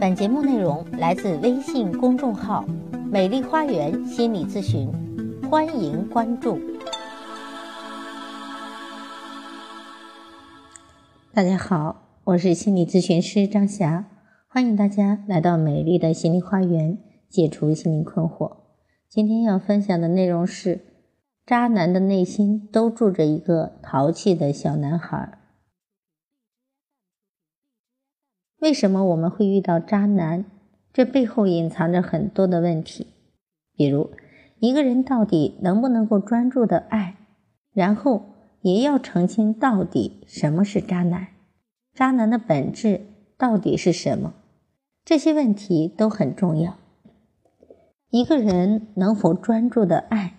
本节目内容来自微信公众号“美丽花园心理咨询”，欢迎关注。大家好，我是心理咨询师张霞，欢迎大家来到美丽的心理花园，解除心理困惑。今天要分享的内容是：渣男的内心都住着一个淘气的小男孩。为什么我们会遇到渣男？这背后隐藏着很多的问题，比如一个人到底能不能够专注的爱，然后也要澄清到底什么是渣男，渣男的本质到底是什么？这些问题都很重要。一个人能否专注的爱，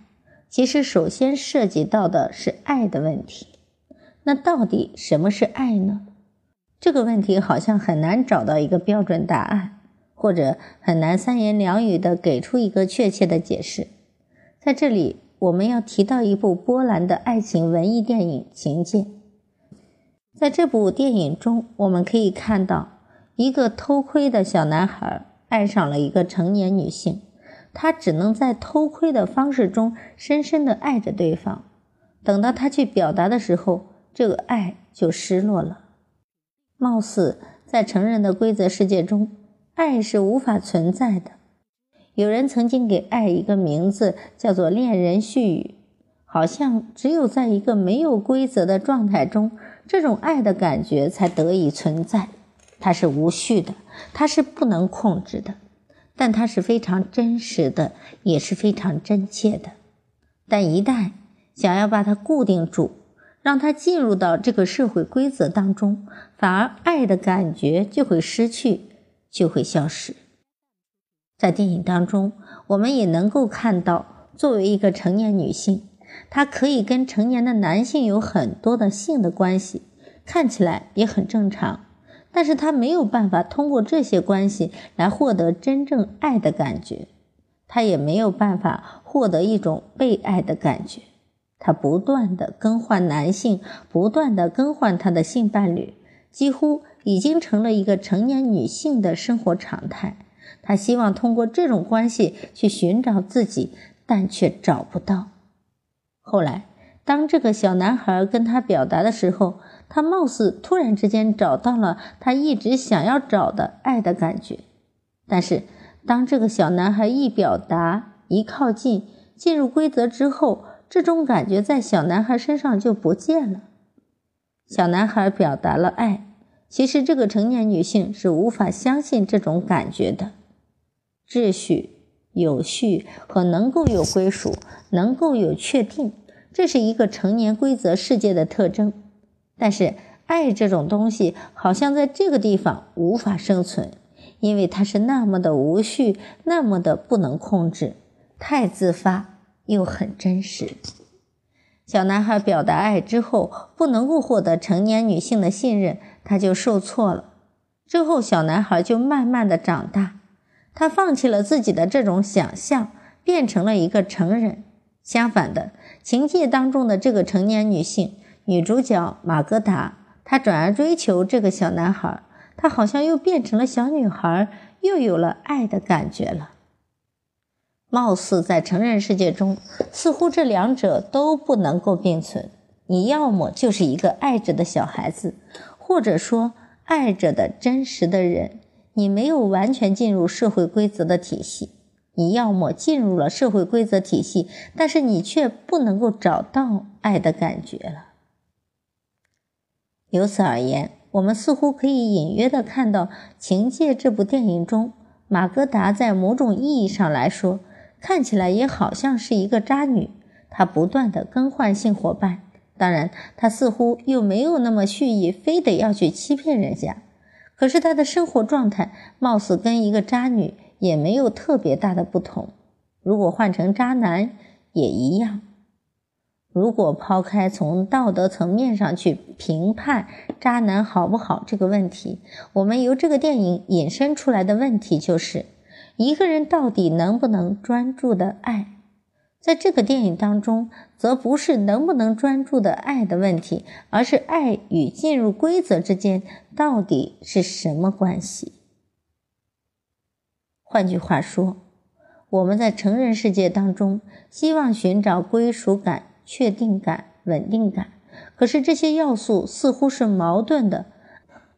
其实首先涉及到的是爱的问题。那到底什么是爱呢？这个问题好像很难找到一个标准答案，或者很难三言两语的给出一个确切的解释。在这里，我们要提到一部波兰的爱情文艺电影《情节》。在这部电影中，我们可以看到一个偷窥的小男孩爱上了一个成年女性，他只能在偷窥的方式中深深的爱着对方。等到他去表达的时候，这个爱就失落了。貌似在成人的规则世界中，爱是无法存在的。有人曾经给爱一个名字，叫做“恋人絮语”，好像只有在一个没有规则的状态中，这种爱的感觉才得以存在。它是无序的，它是不能控制的，但它是非常真实的，也是非常真切的。但一旦想要把它固定住，让它进入到这个社会规则当中，反而爱的感觉就会失去，就会消失。在电影当中，我们也能够看到，作为一个成年女性，她可以跟成年的男性有很多的性的关系，看起来也很正常，但是她没有办法通过这些关系来获得真正爱的感觉，她也没有办法获得一种被爱的感觉。他不断的更换男性，不断的更换他的性伴侣，几乎已经成了一个成年女性的生活常态。她希望通过这种关系去寻找自己，但却找不到。后来，当这个小男孩跟他表达的时候，他貌似突然之间找到了他一直想要找的爱的感觉。但是，当这个小男孩一表达、一靠近、进入规则之后，这种感觉在小男孩身上就不见了。小男孩表达了爱，其实这个成年女性是无法相信这种感觉的。秩序、有序和能够有归属，能够有确定，这是一个成年规则世界的特征。但是，爱这种东西好像在这个地方无法生存，因为它是那么的无序，那么的不能控制，太自发。又很真实。小男孩表达爱之后，不能够获得成年女性的信任，他就受挫了。之后，小男孩就慢慢的长大，他放弃了自己的这种想象，变成了一个成人。相反的，情节当中的这个成年女性女主角玛格达，她转而追求这个小男孩，她好像又变成了小女孩，又有了爱的感觉了。貌似在成人世界中，似乎这两者都不能够并存。你要么就是一个爱着的小孩子，或者说爱着的真实的人。你没有完全进入社会规则的体系。你要么进入了社会规则体系，但是你却不能够找到爱的感觉了。由此而言，我们似乎可以隐约的看到，《情戒》这部电影中，马格达在某种意义上来说。看起来也好像是一个渣女，她不断的更换性伙伴，当然，她似乎又没有那么蓄意，非得要去欺骗人家。可是她的生活状态貌似跟一个渣女也没有特别大的不同。如果换成渣男也一样。如果抛开从道德层面上去评判渣男好不好这个问题，我们由这个电影引申出来的问题就是。一个人到底能不能专注的爱，在这个电影当中，则不是能不能专注的爱的问题，而是爱与进入规则之间到底是什么关系？换句话说，我们在成人世界当中，希望寻找归属感、确定感、稳定感，可是这些要素似乎是矛盾的。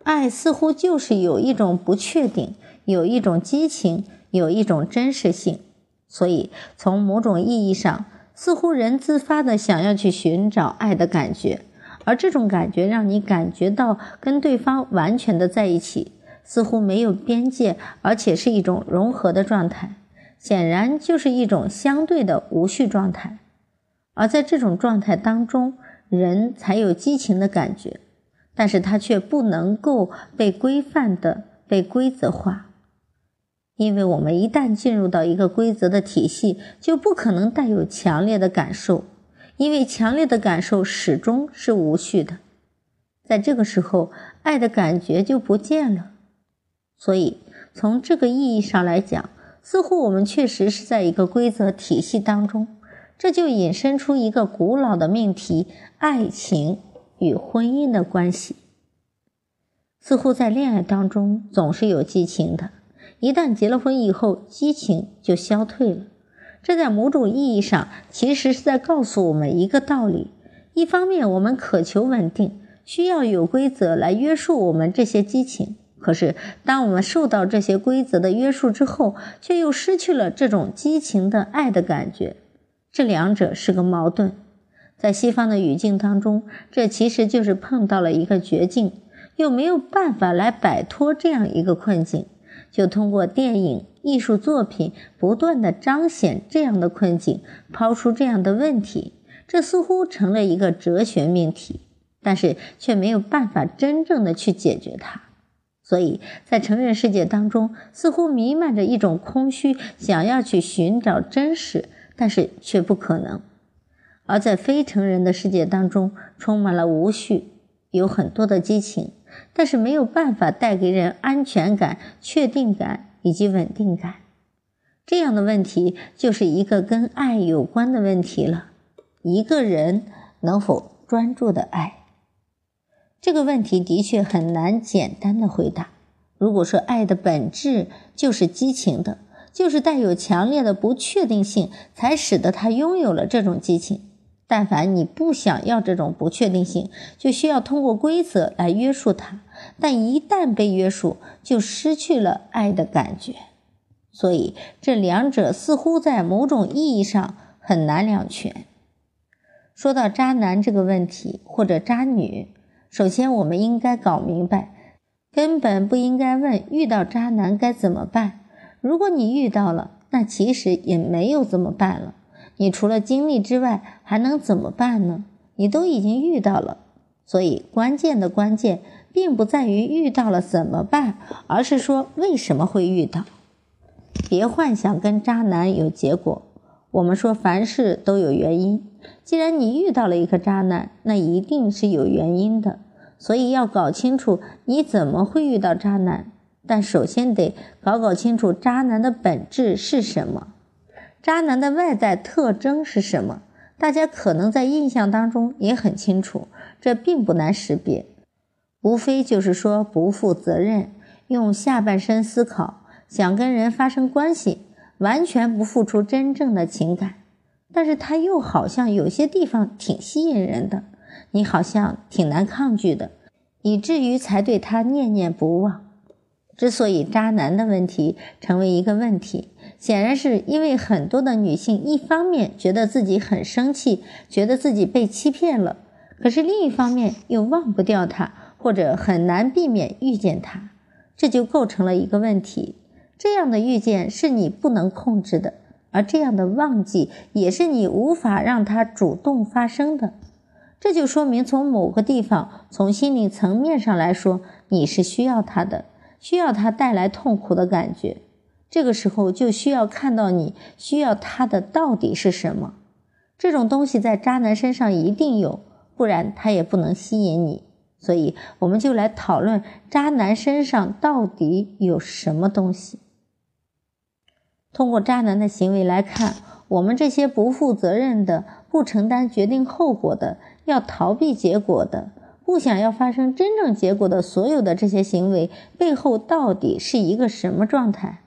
爱似乎就是有一种不确定，有一种激情，有一种真实性。所以，从某种意义上，似乎人自发的想要去寻找爱的感觉，而这种感觉让你感觉到跟对方完全的在一起，似乎没有边界，而且是一种融合的状态。显然就是一种相对的无序状态，而在这种状态当中，人才有激情的感觉，但是它却不能够被规范的被规则化，因为我们一旦进入到一个规则的体系，就不可能带有强烈的感受，因为强烈的感受始终是无序的，在这个时候，爱的感觉就不见了。所以从这个意义上来讲。似乎我们确实是在一个规则体系当中，这就引申出一个古老的命题：爱情与婚姻的关系。似乎在恋爱当中总是有激情的，一旦结了婚以后，激情就消退了。这在某种意义上其实是在告诉我们一个道理：一方面，我们渴求稳定，需要有规则来约束我们这些激情。可是，当我们受到这些规则的约束之后，却又失去了这种激情的爱的感觉，这两者是个矛盾。在西方的语境当中，这其实就是碰到了一个绝境，又没有办法来摆脱这样一个困境，就通过电影、艺术作品不断的彰显这样的困境，抛出这样的问题，这似乎成了一个哲学命题，但是却没有办法真正的去解决它。所以在成人世界当中，似乎弥漫着一种空虚，想要去寻找真实，但是却不可能；而在非成人的世界当中，充满了无序，有很多的激情，但是没有办法带给人安全感、确定感以及稳定感。这样的问题就是一个跟爱有关的问题了：一个人能否专注的爱？这个问题的确很难简单的回答。如果说爱的本质就是激情的，就是带有强烈的不确定性，才使得他拥有了这种激情。但凡你不想要这种不确定性，就需要通过规则来约束它。但一旦被约束，就失去了爱的感觉。所以这两者似乎在某种意义上很难两全。说到渣男这个问题，或者渣女。首先，我们应该搞明白，根本不应该问遇到渣男该怎么办。如果你遇到了，那其实也没有怎么办了。你除了经历之外，还能怎么办呢？你都已经遇到了，所以关键的关键并不在于遇到了怎么办，而是说为什么会遇到。别幻想跟渣男有结果。我们说凡事都有原因。既然你遇到了一个渣男，那一定是有原因的。所以要搞清楚你怎么会遇到渣男，但首先得搞搞清楚渣男的本质是什么，渣男的外在特征是什么。大家可能在印象当中也很清楚，这并不难识别，无非就是说不负责任，用下半身思考，想跟人发生关系，完全不付出真正的情感。但是他又好像有些地方挺吸引人的，你好像挺难抗拒的，以至于才对他念念不忘。之所以渣男的问题成为一个问题，显然是因为很多的女性一方面觉得自己很生气，觉得自己被欺骗了，可是另一方面又忘不掉他，或者很难避免遇见他，这就构成了一个问题。这样的遇见是你不能控制的。而这样的忘记也是你无法让它主动发生的，这就说明从某个地方，从心理层面上来说，你是需要他的，需要他带来痛苦的感觉。这个时候就需要看到你需要他的到底是什么。这种东西在渣男身上一定有，不然他也不能吸引你。所以，我们就来讨论渣男身上到底有什么东西。通过渣男的行为来看，我们这些不负责任的、不承担决定后果的、要逃避结果的、不想要发生真正结果的所有的这些行为背后，到底是一个什么状态？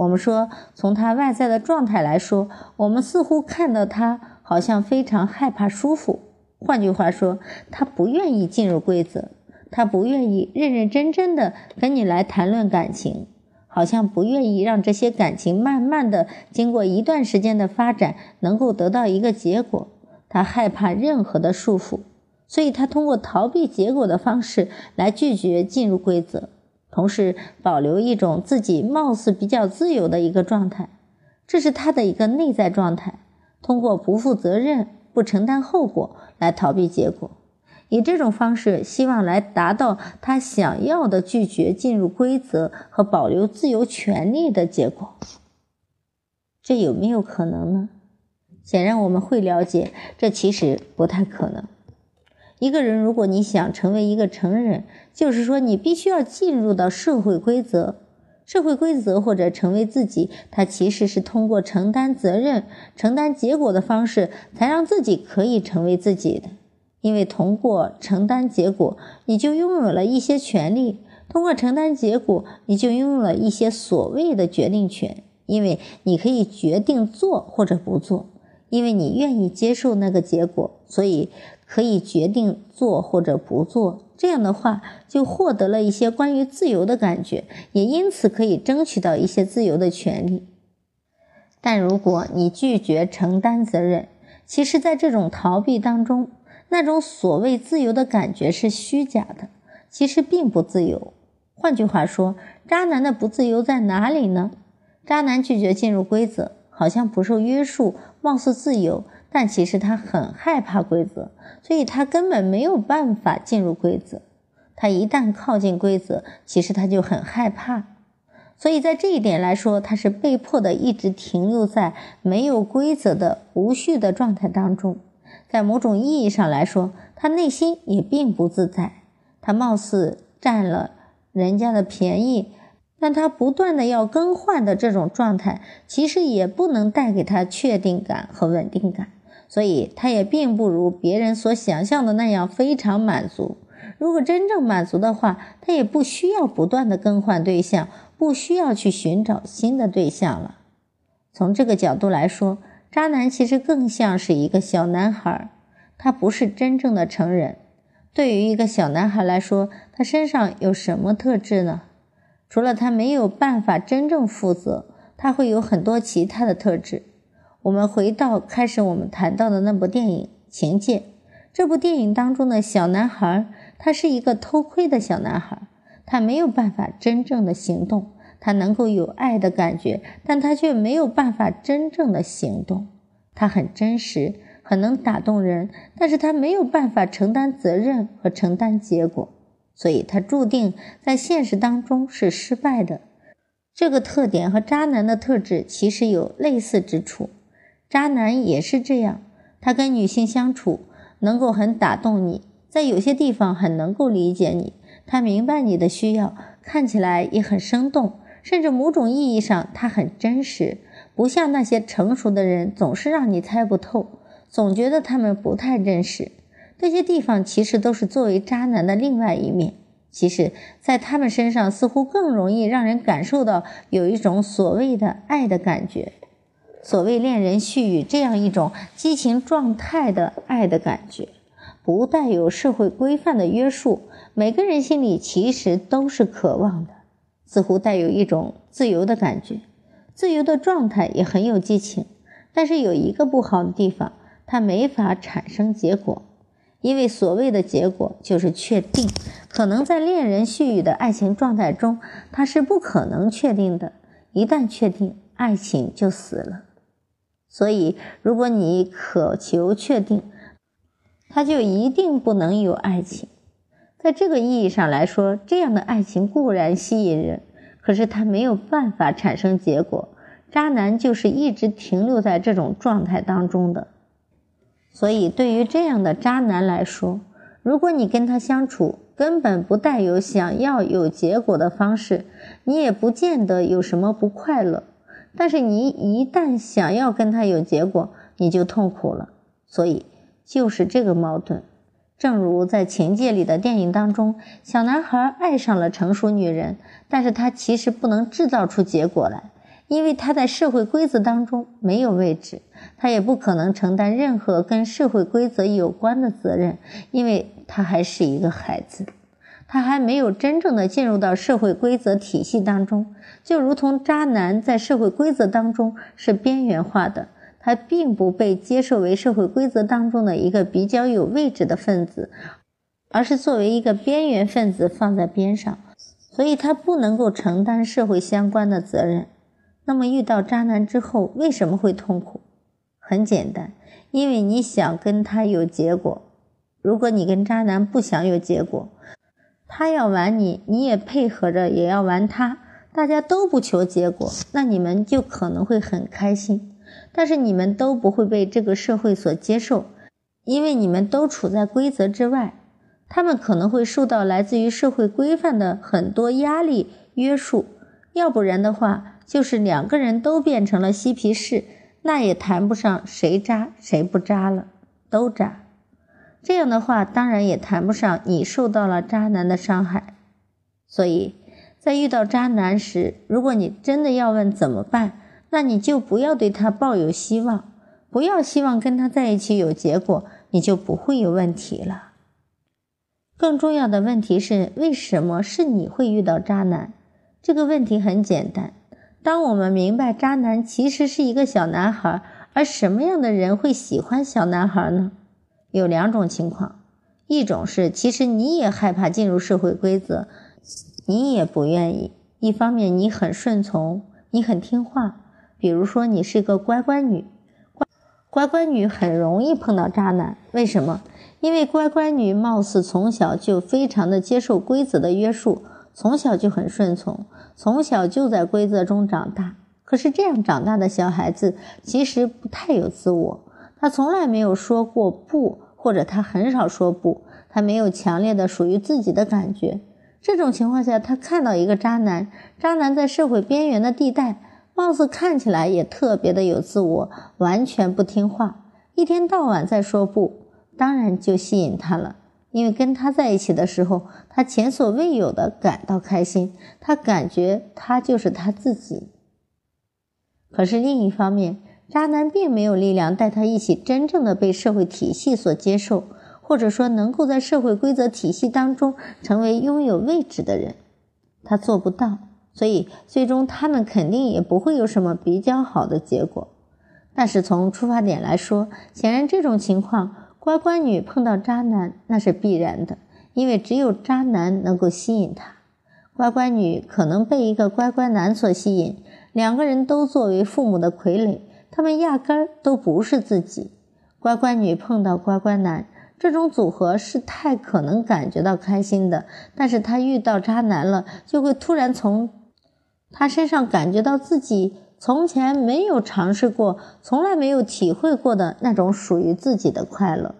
我们说，从他外在的状态来说，我们似乎看到他好像非常害怕舒服。换句话说，他不愿意进入规则，他不愿意认认真真的跟你来谈论感情，好像不愿意让这些感情慢慢的经过一段时间的发展，能够得到一个结果。他害怕任何的束缚，所以他通过逃避结果的方式来拒绝进入规则。同时保留一种自己貌似比较自由的一个状态，这是他的一个内在状态。通过不负责任、不承担后果来逃避结果，以这种方式希望来达到他想要的拒绝进入规则和保留自由权利的结果。这有没有可能呢？显然我们会了解，这其实不太可能。一个人，如果你想成为一个成人，就是说你必须要进入到社会规则，社会规则或者成为自己，它其实是通过承担责任、承担结果的方式，才让自己可以成为自己的。因为通过承担结果，你就拥有了一些权利；通过承担结果，你就拥有了一些所谓的决定权，因为你可以决定做或者不做，因为你愿意接受那个结果，所以。可以决定做或者不做，这样的话就获得了一些关于自由的感觉，也因此可以争取到一些自由的权利。但如果你拒绝承担责任，其实，在这种逃避当中，那种所谓自由的感觉是虚假的，其实并不自由。换句话说，渣男的不自由在哪里呢？渣男拒绝进入规则，好像不受约束，貌似自由。但其实他很害怕规则，所以他根本没有办法进入规则。他一旦靠近规则，其实他就很害怕。所以在这一点来说，他是被迫的一直停留在没有规则的无序的状态当中。在某种意义上来说，他内心也并不自在。他貌似占了人家的便宜。但他不断的要更换的这种状态，其实也不能带给他确定感和稳定感。所以，他也并不如别人所想象的那样非常满足。如果真正满足的话，他也不需要不断的更换对象，不需要去寻找新的对象了。从这个角度来说，渣男其实更像是一个小男孩，他不是真正的成人。对于一个小男孩来说，他身上有什么特质呢？除了他没有办法真正负责，他会有很多其他的特质。我们回到开始我们谈到的那部电影《情节》，这部电影当中的小男孩，他是一个偷窥的小男孩，他没有办法真正的行动，他能够有爱的感觉，但他却没有办法真正的行动。他很真实，很能打动人，但是他没有办法承担责任和承担结果，所以他注定在现实当中是失败的。这个特点和渣男的特质其实有类似之处。渣男也是这样，他跟女性相处能够很打动你，在有些地方很能够理解你，他明白你的需要，看起来也很生动，甚至某种意义上他很真实，不像那些成熟的人总是让你猜不透，总觉得他们不太真实。这些地方其实都是作为渣男的另外一面，其实，在他们身上似乎更容易让人感受到有一种所谓的爱的感觉。所谓恋人絮语这样一种激情状态的爱的感觉，不带有社会规范的约束，每个人心里其实都是渴望的，似乎带有一种自由的感觉，自由的状态也很有激情。但是有一个不好的地方，它没法产生结果，因为所谓的结果就是确定，可能在恋人絮语的爱情状态中，它是不可能确定的。一旦确定，爱情就死了。所以，如果你渴求确定，他就一定不能有爱情。在这个意义上来说，这样的爱情固然吸引人，可是他没有办法产生结果。渣男就是一直停留在这种状态当中的。所以，对于这样的渣男来说，如果你跟他相处根本不带有想要有结果的方式，你也不见得有什么不快乐。但是你一旦想要跟他有结果，你就痛苦了。所以就是这个矛盾。正如在情节里的电影当中，小男孩爱上了成熟女人，但是他其实不能制造出结果来，因为他在社会规则当中没有位置，他也不可能承担任何跟社会规则有关的责任，因为他还是一个孩子，他还没有真正的进入到社会规则体系当中，就如同渣男在社会规则当中是边缘化的，他并不被接受为社会规则当中的一个比较有位置的分子，而是作为一个边缘分子放在边上，所以他不能够承担社会相关的责任。那么遇到渣男之后为什么会痛苦？很简单，因为你想跟他有结果。如果你跟渣男不想有结果，他要玩你，你也配合着也要玩他，大家都不求结果，那你们就可能会很开心。但是你们都不会被这个社会所接受，因为你们都处在规则之外，他们可能会受到来自于社会规范的很多压力约束，要不然的话。就是两个人都变成了嬉皮士，那也谈不上谁渣谁不渣了，都渣。这样的话，当然也谈不上你受到了渣男的伤害。所以在遇到渣男时，如果你真的要问怎么办，那你就不要对他抱有希望，不要希望跟他在一起有结果，你就不会有问题了。更重要的问题是，为什么是你会遇到渣男？这个问题很简单。当我们明白渣男其实是一个小男孩，而什么样的人会喜欢小男孩呢？有两种情况，一种是其实你也害怕进入社会规则，你也不愿意。一方面你很顺从，你很听话，比如说你是个乖乖女，乖乖乖女很容易碰到渣男。为什么？因为乖乖女貌似从小就非常的接受规则的约束。从小就很顺从，从小就在规则中长大。可是这样长大的小孩子其实不太有自我，他从来没有说过不，或者他很少说不，他没有强烈的属于自己的感觉。这种情况下，他看到一个渣男，渣男在社会边缘的地带，貌似看起来也特别的有自我，完全不听话，一天到晚在说不，当然就吸引他了。因为跟他在一起的时候，他前所未有的感到开心，他感觉他就是他自己。可是另一方面，渣男并没有力量带他一起真正的被社会体系所接受，或者说能够在社会规则体系当中成为拥有位置的人，他做不到，所以最终他们肯定也不会有什么比较好的结果。但是从出发点来说，显然这种情况。乖乖女碰到渣男那是必然的，因为只有渣男能够吸引她。乖乖女可能被一个乖乖男所吸引，两个人都作为父母的傀儡，他们压根儿都不是自己。乖乖女碰到乖乖男，这种组合是太可能感觉到开心的，但是他遇到渣男了，就会突然从他身上感觉到自己。从前没有尝试过，从来没有体会过的那种属于自己的快乐。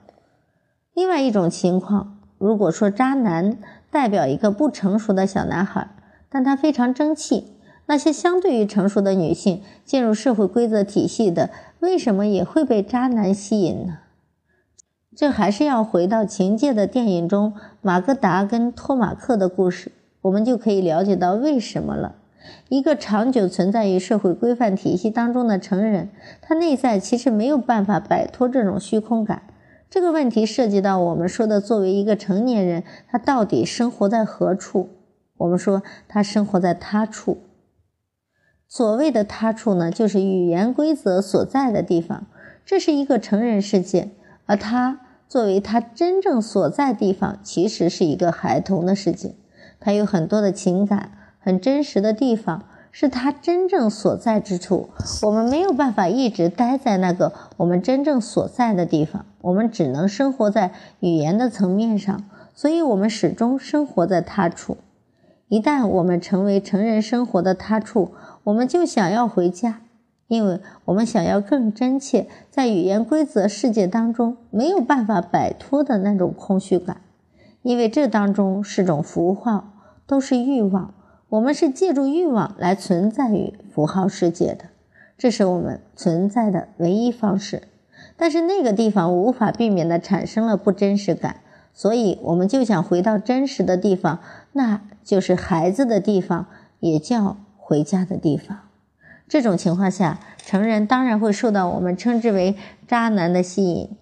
另外一种情况，如果说渣男代表一个不成熟的小男孩，但他非常争气，那些相对于成熟的女性进入社会规则体系的，为什么也会被渣男吸引呢？这还是要回到情节的电影中马格达跟托马克的故事，我们就可以了解到为什么了。一个长久存在于社会规范体系当中的成人，他内在其实没有办法摆脱这种虚空感。这个问题涉及到我们说的，作为一个成年人，他到底生活在何处？我们说他生活在他处。所谓的他处呢，就是语言规则所在的地方。这是一个成人世界，而他作为他真正所在地方，其实是一个孩童的世界。他有很多的情感。很真实的地方是他真正所在之处，我们没有办法一直待在那个我们真正所在的地方，我们只能生活在语言的层面上，所以我们始终生活在他处。一旦我们成为成人生活的他处，我们就想要回家，因为我们想要更真切在语言规则世界当中没有办法摆脱的那种空虚感，因为这当中是种符号，都是欲望。我们是借助欲望来存在于符号世界的，这是我们存在的唯一方式。但是那个地方无法避免的产生了不真实感，所以我们就想回到真实的地方，那就是孩子的地方，也叫回家的地方。这种情况下，成人当然会受到我们称之为渣男的吸引。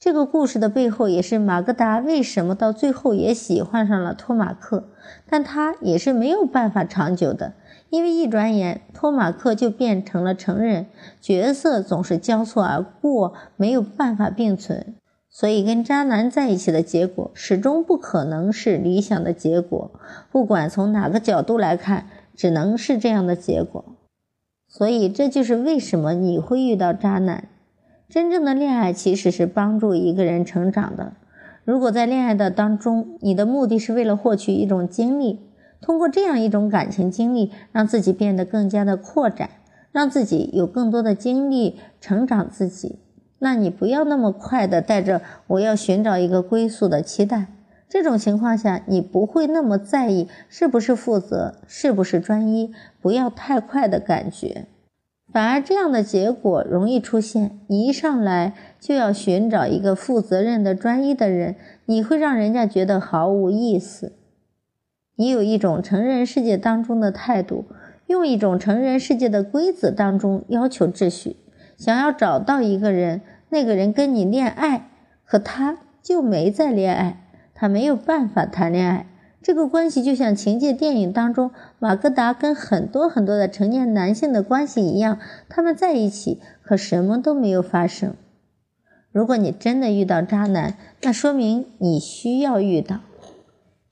这个故事的背后，也是马格达为什么到最后也喜欢上了托马克，但他也是没有办法长久的，因为一转眼托马克就变成了成人，角色总是交错而过，没有办法并存，所以跟渣男在一起的结果始终不可能是理想的结果，不管从哪个角度来看，只能是这样的结果。所以这就是为什么你会遇到渣男。真正的恋爱其实是帮助一个人成长的。如果在恋爱的当中，你的目的是为了获取一种经历，通过这样一种感情经历，让自己变得更加的扩展，让自己有更多的精力成长自己，那你不要那么快的带着我要寻找一个归宿的期待。这种情况下，你不会那么在意是不是负责，是不是专一，不要太快的感觉。反而这样的结果容易出现，你一上来就要寻找一个负责任的、专一的人，你会让人家觉得毫无意思。你有一种成人世界当中的态度，用一种成人世界的规则当中要求秩序，想要找到一个人，那个人跟你恋爱，可他就没在恋爱，他没有办法谈恋爱。这个关系就像情节电影当中马格达跟很多很多的成年男性的关系一样，他们在一起，可什么都没有发生。如果你真的遇到渣男，那说明你需要遇到。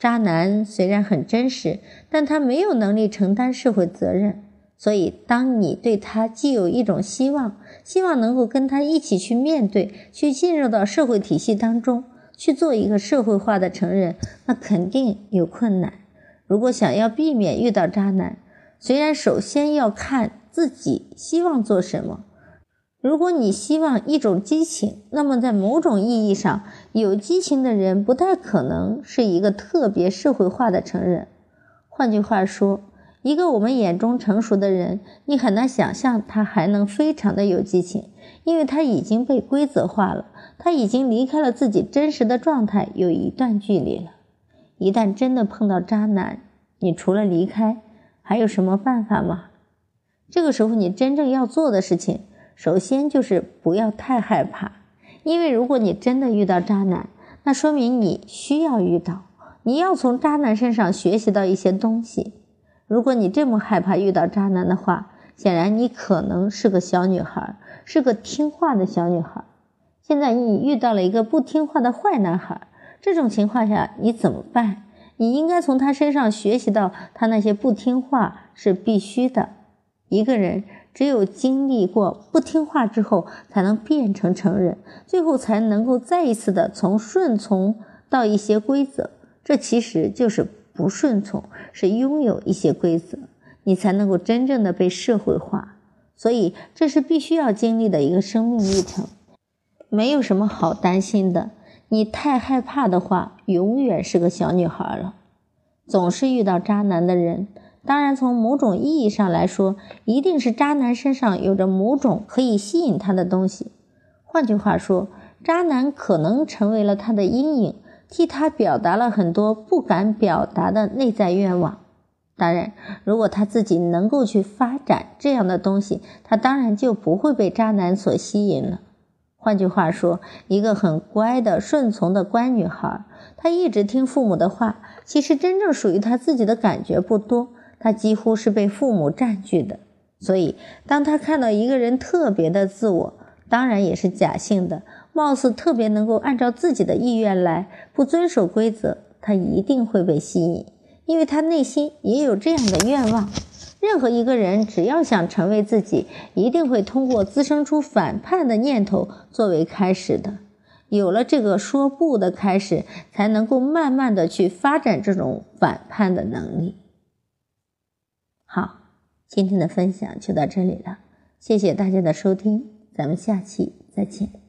渣男虽然很真实，但他没有能力承担社会责任，所以当你对他既有一种希望，希望能够跟他一起去面对，去进入到社会体系当中。去做一个社会化的成人，那肯定有困难。如果想要避免遇到渣男，虽然首先要看自己希望做什么。如果你希望一种激情，那么在某种意义上，有激情的人不太可能是一个特别社会化的成人。换句话说，一个我们眼中成熟的人，你很难想象他还能非常的有激情，因为他已经被规则化了。他已经离开了自己真实的状态，有一段距离了。一旦真的碰到渣男，你除了离开，还有什么办法吗？这个时候，你真正要做的事情，首先就是不要太害怕，因为如果你真的遇到渣男，那说明你需要遇到，你要从渣男身上学习到一些东西。如果你这么害怕遇到渣男的话，显然你可能是个小女孩，是个听话的小女孩。现在你遇到了一个不听话的坏男孩，这种情况下你怎么办？你应该从他身上学习到，他那些不听话是必须的。一个人只有经历过不听话之后，才能变成成人，最后才能够再一次的从顺从到一些规则。这其实就是不顺从，是拥有一些规则，你才能够真正的被社会化。所以这是必须要经历的一个生命历程。没有什么好担心的，你太害怕的话，永远是个小女孩了。总是遇到渣男的人，当然从某种意义上来说，一定是渣男身上有着某种可以吸引他的东西。换句话说，渣男可能成为了他的阴影，替他表达了很多不敢表达的内在愿望。当然，如果他自己能够去发展这样的东西，他当然就不会被渣男所吸引了。换句话说，一个很乖的、顺从的乖女孩，她一直听父母的话。其实真正属于她自己的感觉不多，她几乎是被父母占据的。所以，当她看到一个人特别的自我，当然也是假性的，貌似特别能够按照自己的意愿来，不遵守规则，他一定会被吸引，因为他内心也有这样的愿望。任何一个人只要想成为自己，一定会通过滋生出反叛的念头作为开始的。有了这个说不的开始，才能够慢慢的去发展这种反叛的能力。好，今天的分享就到这里了，谢谢大家的收听，咱们下期再见。